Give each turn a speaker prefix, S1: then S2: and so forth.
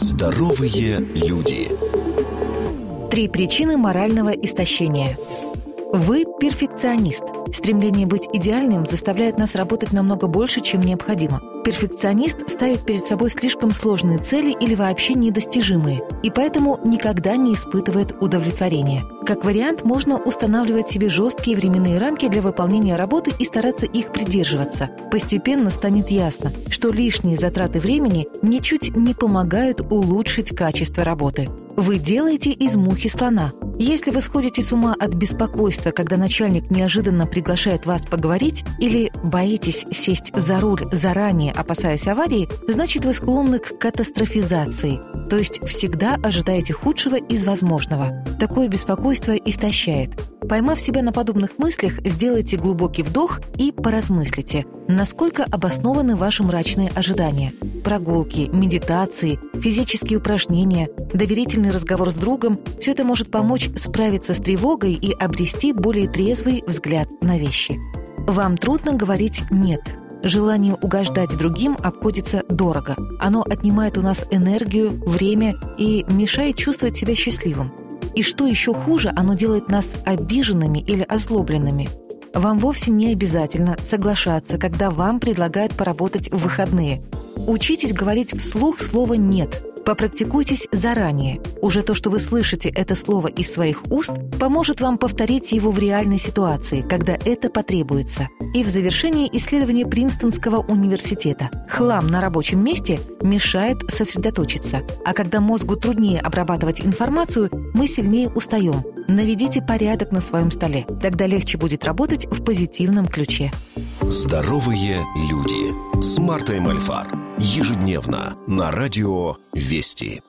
S1: Здоровые люди.
S2: Три причины морального истощения. Вы перфекционист. Стремление быть идеальным заставляет нас работать намного больше, чем необходимо. Перфекционист ставит перед собой слишком сложные цели или вообще недостижимые, и поэтому никогда не испытывает удовлетворения. Как вариант, можно устанавливать себе жесткие временные рамки для выполнения работы и стараться их придерживаться. Постепенно станет ясно, что лишние затраты времени ничуть не помогают улучшить качество работы. Вы делаете из мухи слона. Если вы сходите с ума от беспокойства, когда начальник неожиданно приглашает вас поговорить, или боитесь сесть за руль заранее, опасаясь аварии, значит вы склонны к катастрофизации, то есть всегда ожидаете худшего из возможного. Такое беспокойство истощает. Поймав себя на подобных мыслях, сделайте глубокий вдох и поразмыслите, насколько обоснованы ваши мрачные ожидания. Прогулки, медитации, физические упражнения, доверительный разговор с другом – все это может помочь справиться с тревогой и обрести более трезвый взгляд на вещи. Вам трудно говорить «нет», Желание угождать другим обходится дорого. Оно отнимает у нас энергию, время и мешает чувствовать себя счастливым. И что еще хуже, оно делает нас обиженными или озлобленными. Вам вовсе не обязательно соглашаться, когда вам предлагают поработать в выходные. Учитесь говорить вслух слово «нет», Попрактикуйтесь заранее. Уже то, что вы слышите это слово из своих уст, поможет вам повторить его в реальной ситуации, когда это потребуется. И в завершении исследования Принстонского университета. Хлам на рабочем месте мешает сосредоточиться. А когда мозгу труднее обрабатывать информацию, мы сильнее устаем. Наведите порядок на своем столе. Тогда легче будет работать в позитивном ключе.
S1: Здоровые люди с Мартой Мальфар. Ежедневно на радио «Вести».